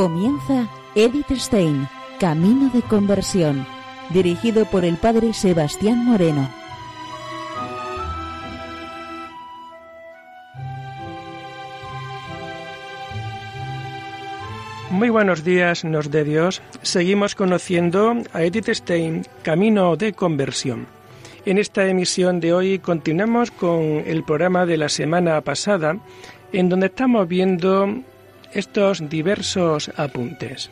Comienza Edith Stein, Camino de Conversión, dirigido por el Padre Sebastián Moreno. Muy buenos días, nos de Dios. Seguimos conociendo a Edith Stein, Camino de Conversión. En esta emisión de hoy continuamos con el programa de la semana pasada, en donde estamos viendo estos diversos apuntes.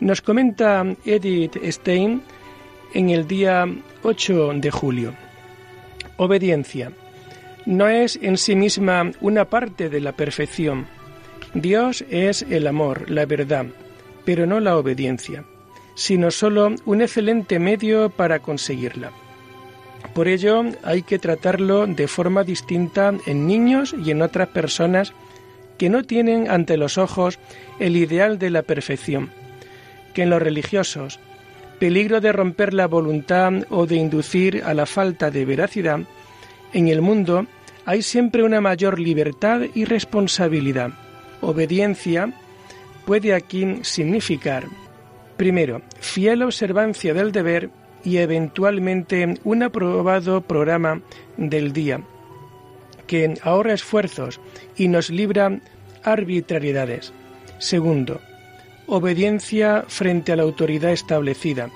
Nos comenta Edith Stein en el día 8 de julio. Obediencia. No es en sí misma una parte de la perfección. Dios es el amor, la verdad, pero no la obediencia sino solo un excelente medio para conseguirla. Por ello hay que tratarlo de forma distinta en niños y en otras personas que no tienen ante los ojos el ideal de la perfección, que en los religiosos, peligro de romper la voluntad o de inducir a la falta de veracidad, en el mundo hay siempre una mayor libertad y responsabilidad. Obediencia puede aquí significar Primero, fiel observancia del deber y eventualmente un aprobado programa del día que ahorra esfuerzos y nos libra arbitrariedades. Segundo, obediencia frente a la autoridad establecida.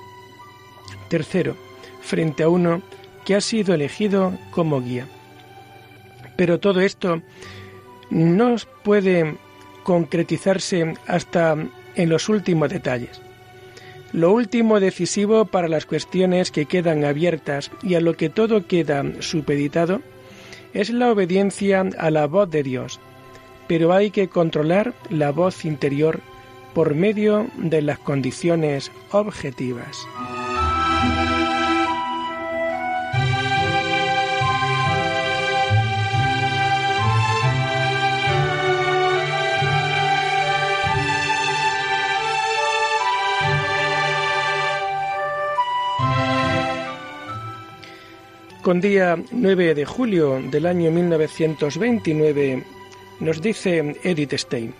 Tercero, frente a uno que ha sido elegido como guía. Pero todo esto no puede concretizarse hasta en los últimos detalles. Lo último decisivo para las cuestiones que quedan abiertas y a lo que todo queda supeditado es la obediencia a la voz de Dios, pero hay que controlar la voz interior por medio de las condiciones objetivas. Con día 9 de julio del año 1929 nos dice Edith Stein,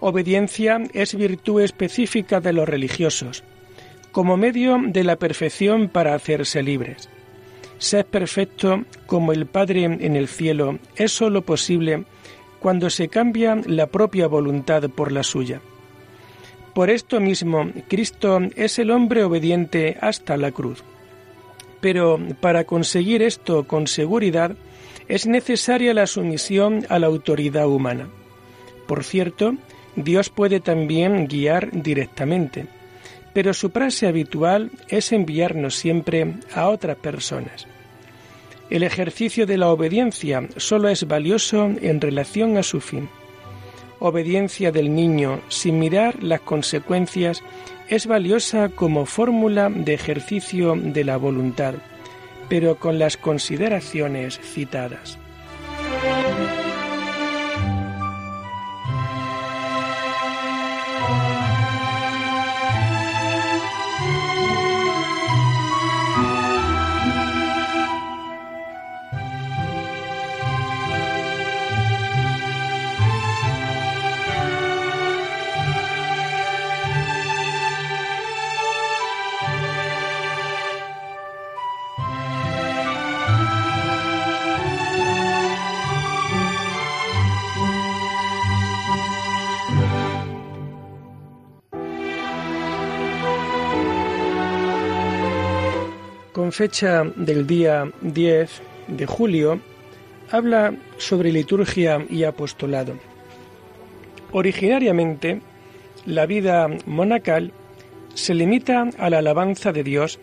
obediencia es virtud específica de los religiosos, como medio de la perfección para hacerse libres. Ser perfecto como el Padre en el cielo es sólo posible cuando se cambia la propia voluntad por la suya. Por esto mismo, Cristo es el hombre obediente hasta la cruz. Pero para conseguir esto con seguridad es necesaria la sumisión a la autoridad humana. Por cierto, Dios puede también guiar directamente, pero su frase habitual es enviarnos siempre a otras personas. El ejercicio de la obediencia solo es valioso en relación a su fin. Obediencia del niño sin mirar las consecuencias es valiosa como fórmula de ejercicio de la voluntad, pero con las consideraciones citadas. Con fecha del día 10 de julio, habla sobre liturgia y apostolado. Originariamente, la vida monacal se limita a la alabanza de Dios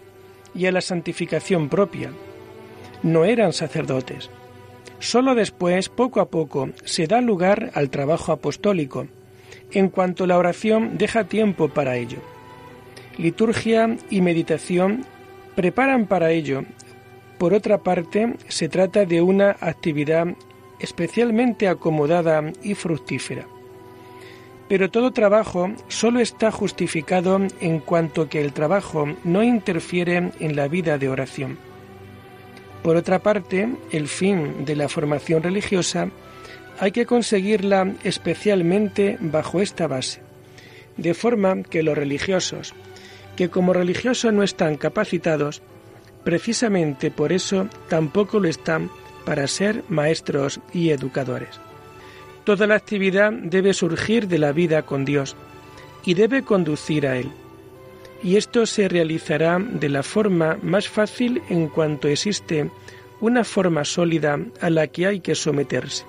y a la santificación propia. No eran sacerdotes. Solo después, poco a poco, se da lugar al trabajo apostólico, en cuanto la oración deja tiempo para ello. Liturgia y meditación preparan para ello. Por otra parte, se trata de una actividad especialmente acomodada y fructífera. Pero todo trabajo solo está justificado en cuanto que el trabajo no interfiere en la vida de oración. Por otra parte, el fin de la formación religiosa hay que conseguirla especialmente bajo esta base, de forma que los religiosos, que como religiosos no están capacitados, precisamente por eso tampoco lo están para ser maestros y educadores. Toda la actividad debe surgir de la vida con Dios y debe conducir a Él. Y esto se realizará de la forma más fácil en cuanto existe una forma sólida a la que hay que someterse.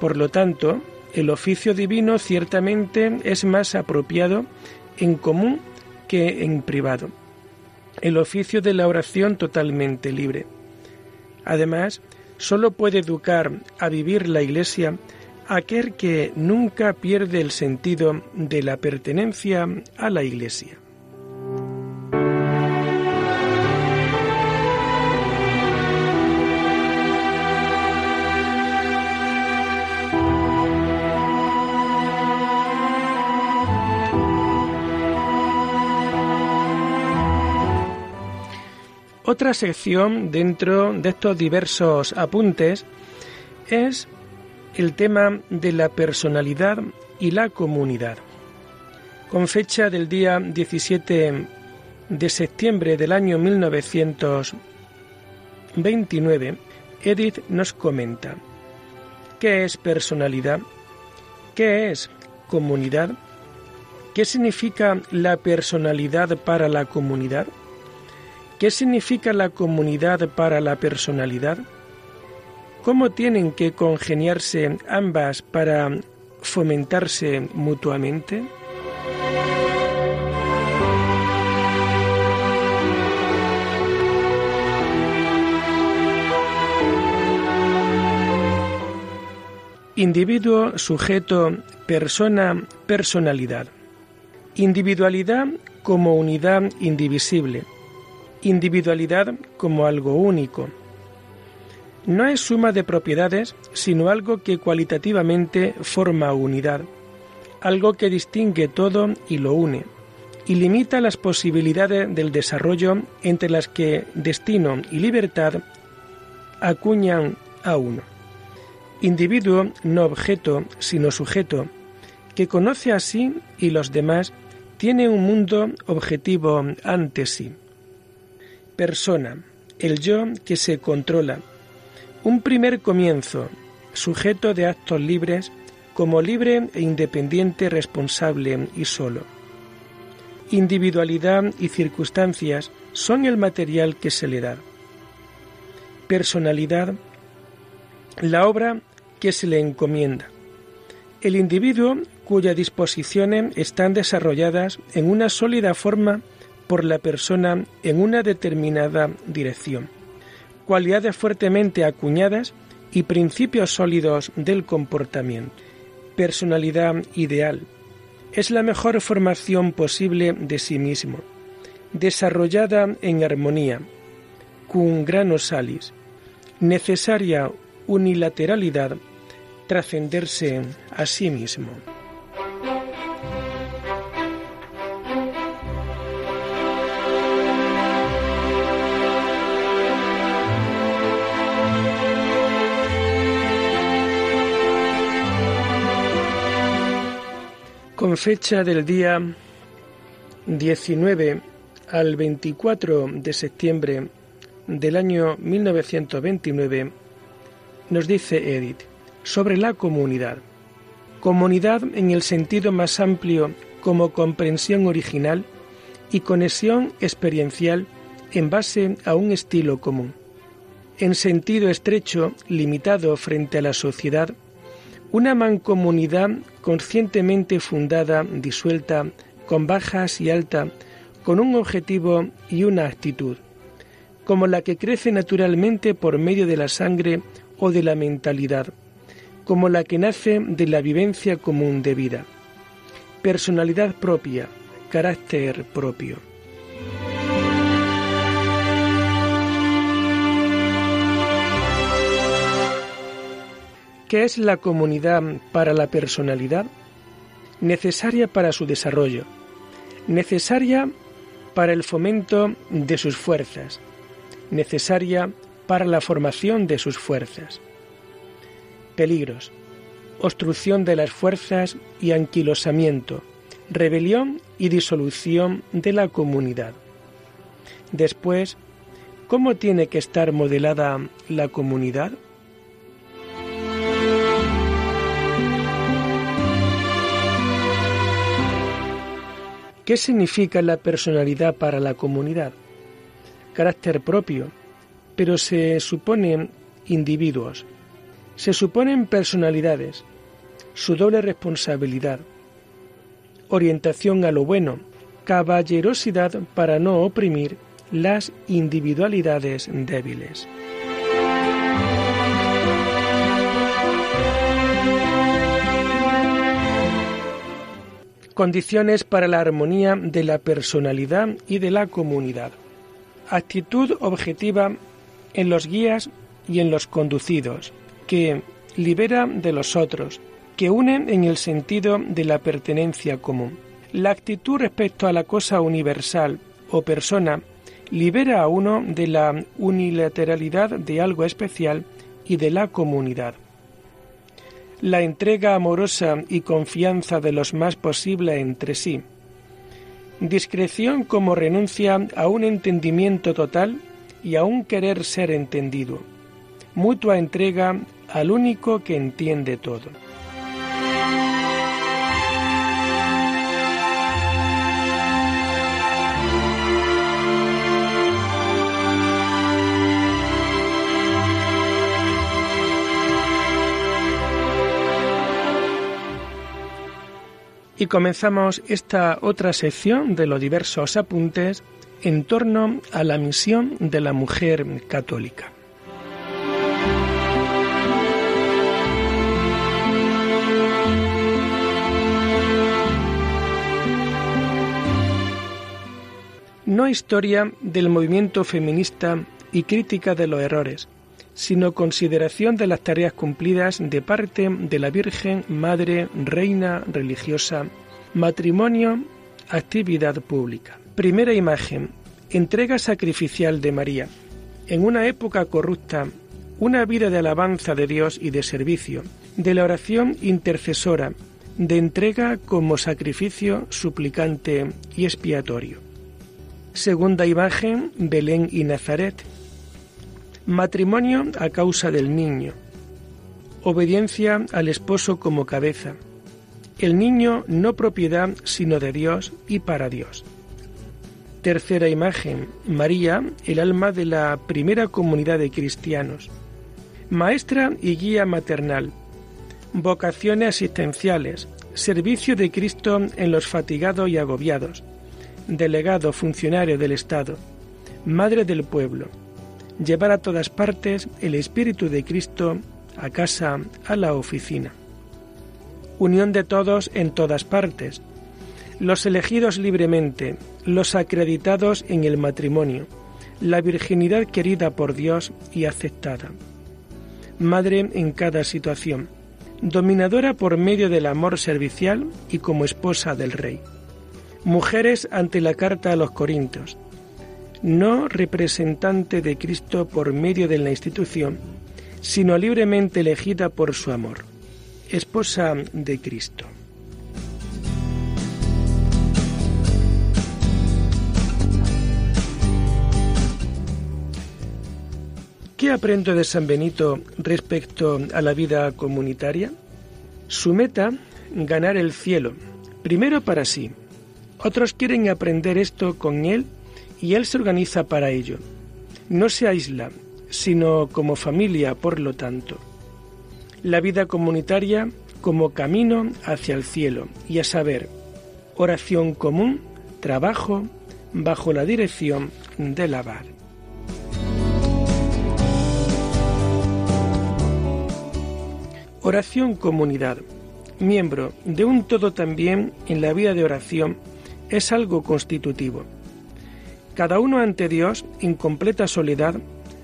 Por lo tanto, el oficio divino ciertamente es más apropiado en común que en privado. El oficio de la oración totalmente libre. Además, sólo puede educar a vivir la Iglesia aquel que nunca pierde el sentido de la pertenencia a la Iglesia. Otra sección dentro de estos diversos apuntes es el tema de la personalidad y la comunidad. Con fecha del día 17 de septiembre del año 1929, Edith nos comenta ¿Qué es personalidad? ¿Qué es comunidad? ¿Qué significa la personalidad para la comunidad? ¿Qué significa la comunidad para la personalidad? ¿Cómo tienen que congeniarse ambas para fomentarse mutuamente? Individuo, sujeto, persona, personalidad. Individualidad como unidad indivisible individualidad como algo único. No es suma de propiedades, sino algo que cualitativamente forma unidad, algo que distingue todo y lo une, y limita las posibilidades del desarrollo entre las que destino y libertad acuñan a uno. Individuo no objeto, sino sujeto, que conoce a sí y los demás, tiene un mundo objetivo ante sí persona, el yo que se controla. Un primer comienzo, sujeto de actos libres, como libre e independiente, responsable y solo. Individualidad y circunstancias son el material que se le da. Personalidad, la obra que se le encomienda. El individuo cuyas disposiciones están desarrolladas en una sólida forma por la persona en una determinada dirección. Cualidades fuertemente acuñadas y principios sólidos del comportamiento. Personalidad ideal. Es la mejor formación posible de sí mismo, desarrollada en armonía, cum grano salis, necesaria unilateralidad, trascenderse a sí mismo. Fecha del día 19 al 24 de septiembre del año 1929, nos dice Edith sobre la comunidad. Comunidad en el sentido más amplio como comprensión original y conexión experiencial en base a un estilo común. En sentido estrecho, limitado frente a la sociedad, una mancomunidad conscientemente fundada, disuelta, con bajas y alta, con un objetivo y una actitud, como la que crece naturalmente por medio de la sangre o de la mentalidad, como la que nace de la vivencia común de vida. Personalidad propia, carácter propio. ¿Qué es la comunidad para la personalidad? Necesaria para su desarrollo, necesaria para el fomento de sus fuerzas, necesaria para la formación de sus fuerzas. Peligros. Obstrucción de las fuerzas y anquilosamiento, rebelión y disolución de la comunidad. Después, ¿cómo tiene que estar modelada la comunidad? ¿Qué significa la personalidad para la comunidad? Carácter propio, pero se suponen individuos, se suponen personalidades, su doble responsabilidad, orientación a lo bueno, caballerosidad para no oprimir las individualidades débiles. Condiciones para la armonía de la personalidad y de la comunidad. Actitud objetiva en los guías y en los conducidos, que libera de los otros, que une en el sentido de la pertenencia común. La actitud respecto a la cosa universal o persona libera a uno de la unilateralidad de algo especial y de la comunidad la entrega amorosa y confianza de los más posible entre sí. Discreción como renuncia a un entendimiento total y a un querer ser entendido. Mutua entrega al único que entiende todo. Y comenzamos esta otra sección de los diversos apuntes en torno a la misión de la mujer católica. No historia del movimiento feminista y crítica de los errores, sino consideración de las tareas cumplidas de parte de la Virgen Madre Reina Religiosa, matrimonio, actividad pública. Primera imagen, entrega sacrificial de María. En una época corrupta, una vida de alabanza de Dios y de servicio, de la oración intercesora, de entrega como sacrificio suplicante y expiatorio. Segunda imagen, Belén y Nazaret, Matrimonio a causa del niño. Obediencia al esposo como cabeza. El niño no propiedad sino de Dios y para Dios. Tercera imagen. María, el alma de la primera comunidad de cristianos. Maestra y guía maternal. Vocaciones asistenciales. Servicio de Cristo en los fatigados y agobiados. Delegado funcionario del Estado. Madre del pueblo llevar a todas partes el Espíritu de Cristo a casa, a la oficina. Unión de todos en todas partes. Los elegidos libremente, los acreditados en el matrimonio, la virginidad querida por Dios y aceptada. Madre en cada situación, dominadora por medio del amor servicial y como esposa del Rey. Mujeres ante la carta a los Corintios, no representante de Cristo por medio de la institución, sino libremente elegida por su amor, esposa de Cristo. ¿Qué aprendo de San Benito respecto a la vida comunitaria? Su meta, ganar el cielo, primero para sí. Otros quieren aprender esto con él y él se organiza para ello. No se aísla, sino como familia, por lo tanto. La vida comunitaria como camino hacia el cielo, y a saber, oración común, trabajo, bajo la dirección del Abar. Oración comunidad, miembro de un todo también en la vida de oración, es algo constitutivo. Cada uno ante Dios, en completa soledad,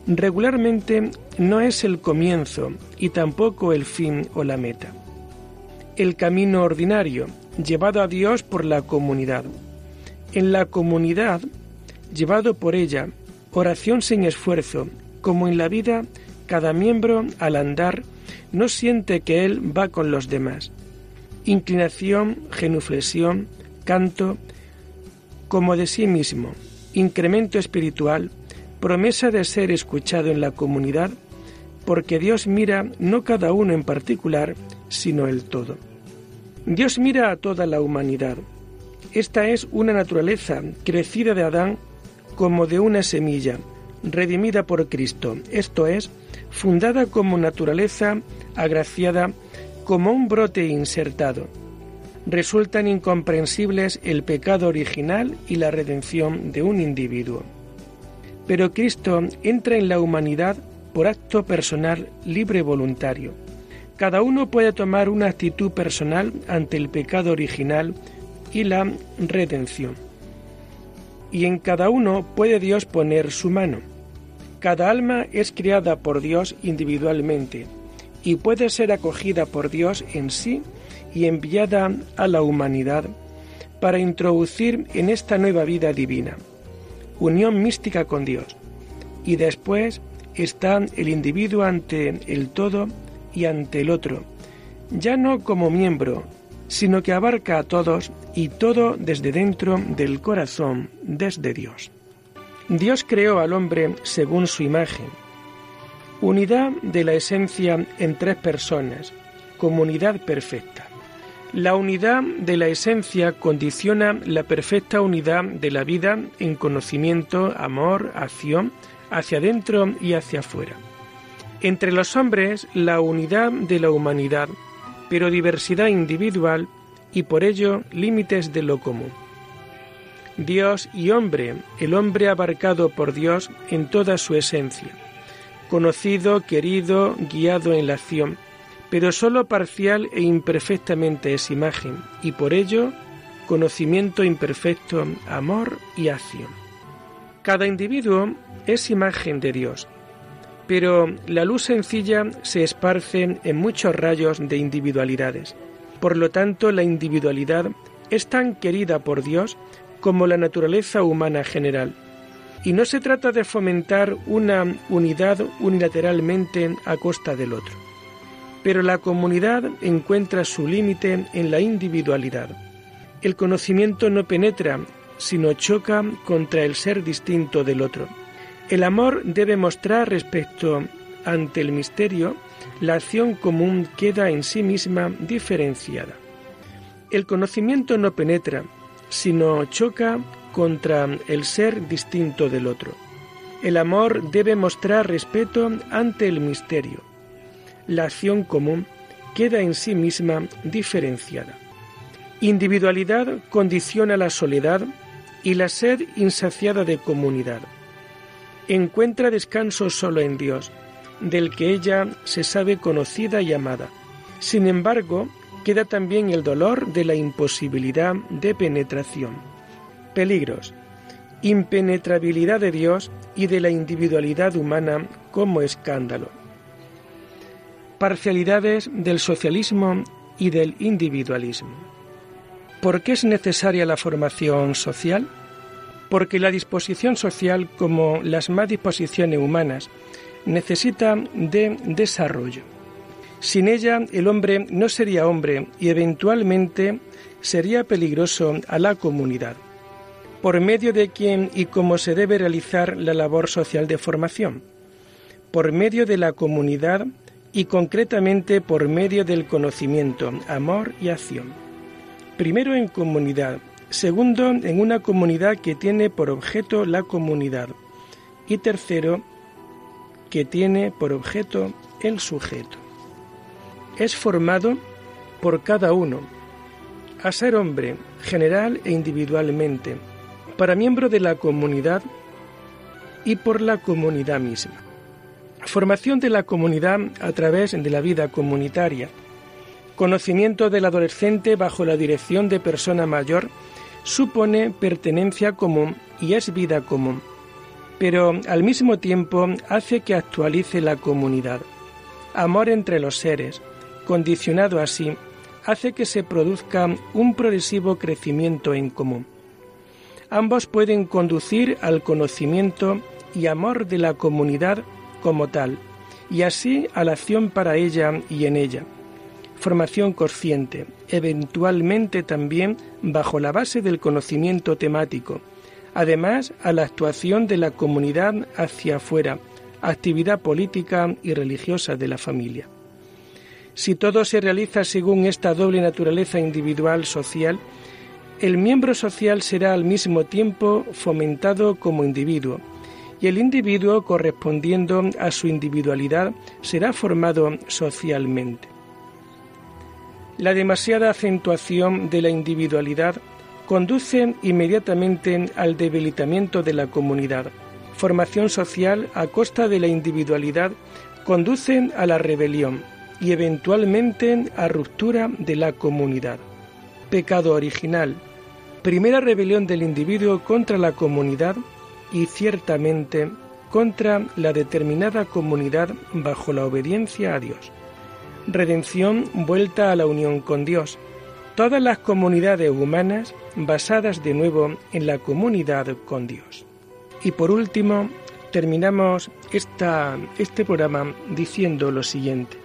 regularmente no es el comienzo y tampoco el fin o la meta. El camino ordinario, llevado a Dios por la comunidad. En la comunidad, llevado por ella, oración sin esfuerzo como en la vida cada miembro al andar no siente que él va con los demás. Inclinación, genuflexión, canto, como de sí mismo, incremento espiritual, promesa de ser escuchado en la comunidad, porque Dios mira no cada uno en particular, sino el todo. Dios mira a toda la humanidad. Esta es una naturaleza crecida de Adán como de una semilla, redimida por Cristo, esto es, fundada como naturaleza agraciada, como un brote insertado. Resultan incomprensibles el pecado original y la redención de un individuo. Pero Cristo entra en la humanidad por acto personal libre voluntario. Cada uno puede tomar una actitud personal ante el pecado original y la redención. Y en cada uno puede Dios poner su mano. Cada alma es criada por Dios individualmente y puede ser acogida por Dios en sí y enviada a la humanidad para introducir en esta nueva vida divina, unión mística con Dios. Y después está el individuo ante el todo y ante el otro, ya no como miembro, sino que abarca a todos y todo desde dentro del corazón, desde Dios. Dios creó al hombre según su imagen. Unidad de la esencia en tres personas, comunidad perfecta. La unidad de la esencia condiciona la perfecta unidad de la vida en conocimiento, amor, acción, hacia adentro y hacia afuera. Entre los hombres, la unidad de la humanidad, pero diversidad individual y por ello límites de lo común. Dios y hombre, el hombre abarcado por Dios en toda su esencia, conocido, querido, guiado en la acción, pero sólo parcial e imperfectamente es imagen, y por ello conocimiento imperfecto, amor y acción. Cada individuo es imagen de Dios, pero la luz sencilla se esparce en muchos rayos de individualidades. Por lo tanto, la individualidad es tan querida por Dios como la naturaleza humana general. Y no se trata de fomentar una unidad unilateralmente a costa del otro. Pero la comunidad encuentra su límite en la individualidad. El conocimiento no penetra, sino choca contra el ser distinto del otro. El amor debe mostrar respecto ante el misterio, la acción común queda en sí misma diferenciada. El conocimiento no penetra, sino choca contra el ser distinto del otro. El amor debe mostrar respeto ante el misterio. La acción común queda en sí misma diferenciada. Individualidad condiciona la soledad y la sed insaciada de comunidad. Encuentra descanso solo en Dios, del que ella se sabe conocida y amada. Sin embargo, queda también el dolor de la imposibilidad de penetración. Peligros. Impenetrabilidad de Dios y de la individualidad humana como escándalo. Parcialidades del socialismo y del individualismo. ¿Por qué es necesaria la formación social? Porque la disposición social, como las más disposiciones humanas, necesita de desarrollo. Sin ella el hombre no sería hombre y eventualmente sería peligroso a la comunidad. ¿Por medio de quién y cómo se debe realizar la labor social de formación? Por medio de la comunidad y concretamente por medio del conocimiento, amor y acción. Primero en comunidad, segundo en una comunidad que tiene por objeto la comunidad y tercero que tiene por objeto el sujeto es formado por cada uno, a ser hombre, general e individualmente, para miembro de la comunidad y por la comunidad misma. Formación de la comunidad a través de la vida comunitaria. Conocimiento del adolescente bajo la dirección de persona mayor supone pertenencia común y es vida común, pero al mismo tiempo hace que actualice la comunidad. Amor entre los seres, condicionado así, hace que se produzca un progresivo crecimiento en común. Ambos pueden conducir al conocimiento y amor de la comunidad como tal, y así a la acción para ella y en ella. Formación consciente, eventualmente también bajo la base del conocimiento temático, además a la actuación de la comunidad hacia afuera, actividad política y religiosa de la familia. Si todo se realiza según esta doble naturaleza individual social, el miembro social será al mismo tiempo fomentado como individuo, y el individuo, correspondiendo a su individualidad, será formado socialmente. La demasiada acentuación de la individualidad conduce inmediatamente al debilitamiento de la comunidad. Formación social a costa de la individualidad conduce a la rebelión y eventualmente a ruptura de la comunidad. Pecado original. Primera rebelión del individuo contra la comunidad y ciertamente contra la determinada comunidad bajo la obediencia a Dios. Redención vuelta a la unión con Dios. Todas las comunidades humanas basadas de nuevo en la comunidad con Dios. Y por último, terminamos esta, este programa diciendo lo siguiente.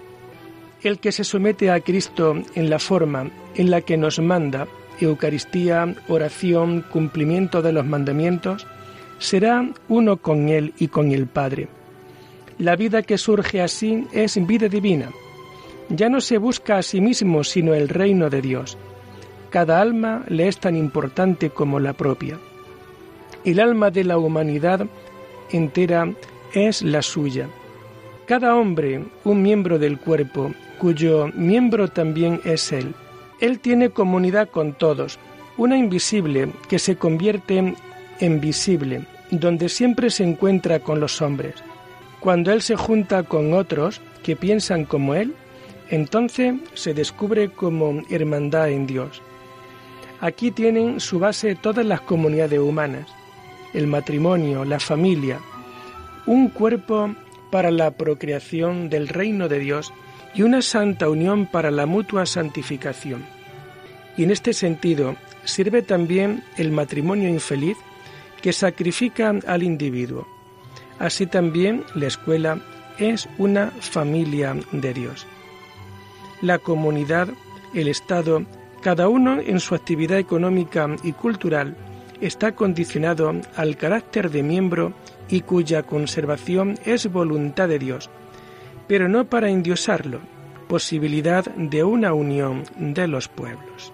El que se somete a Cristo en la forma en la que nos manda, Eucaristía, oración, cumplimiento de los mandamientos, será uno con Él y con el Padre. La vida que surge así es vida divina. Ya no se busca a sí mismo sino el reino de Dios. Cada alma le es tan importante como la propia. El alma de la humanidad entera es la suya. Cada hombre, un miembro del cuerpo, cuyo miembro también es Él. Él tiene comunidad con todos, una invisible que se convierte en visible, donde siempre se encuentra con los hombres. Cuando Él se junta con otros que piensan como Él, entonces se descubre como hermandad en Dios. Aquí tienen su base todas las comunidades humanas, el matrimonio, la familia, un cuerpo para la procreación del reino de Dios y una santa unión para la mutua santificación. Y en este sentido sirve también el matrimonio infeliz que sacrifica al individuo. Así también la escuela es una familia de Dios. La comunidad, el Estado, cada uno en su actividad económica y cultural, está condicionado al carácter de miembro y cuya conservación es voluntad de Dios, pero no para endiosarlo, posibilidad de una unión de los pueblos.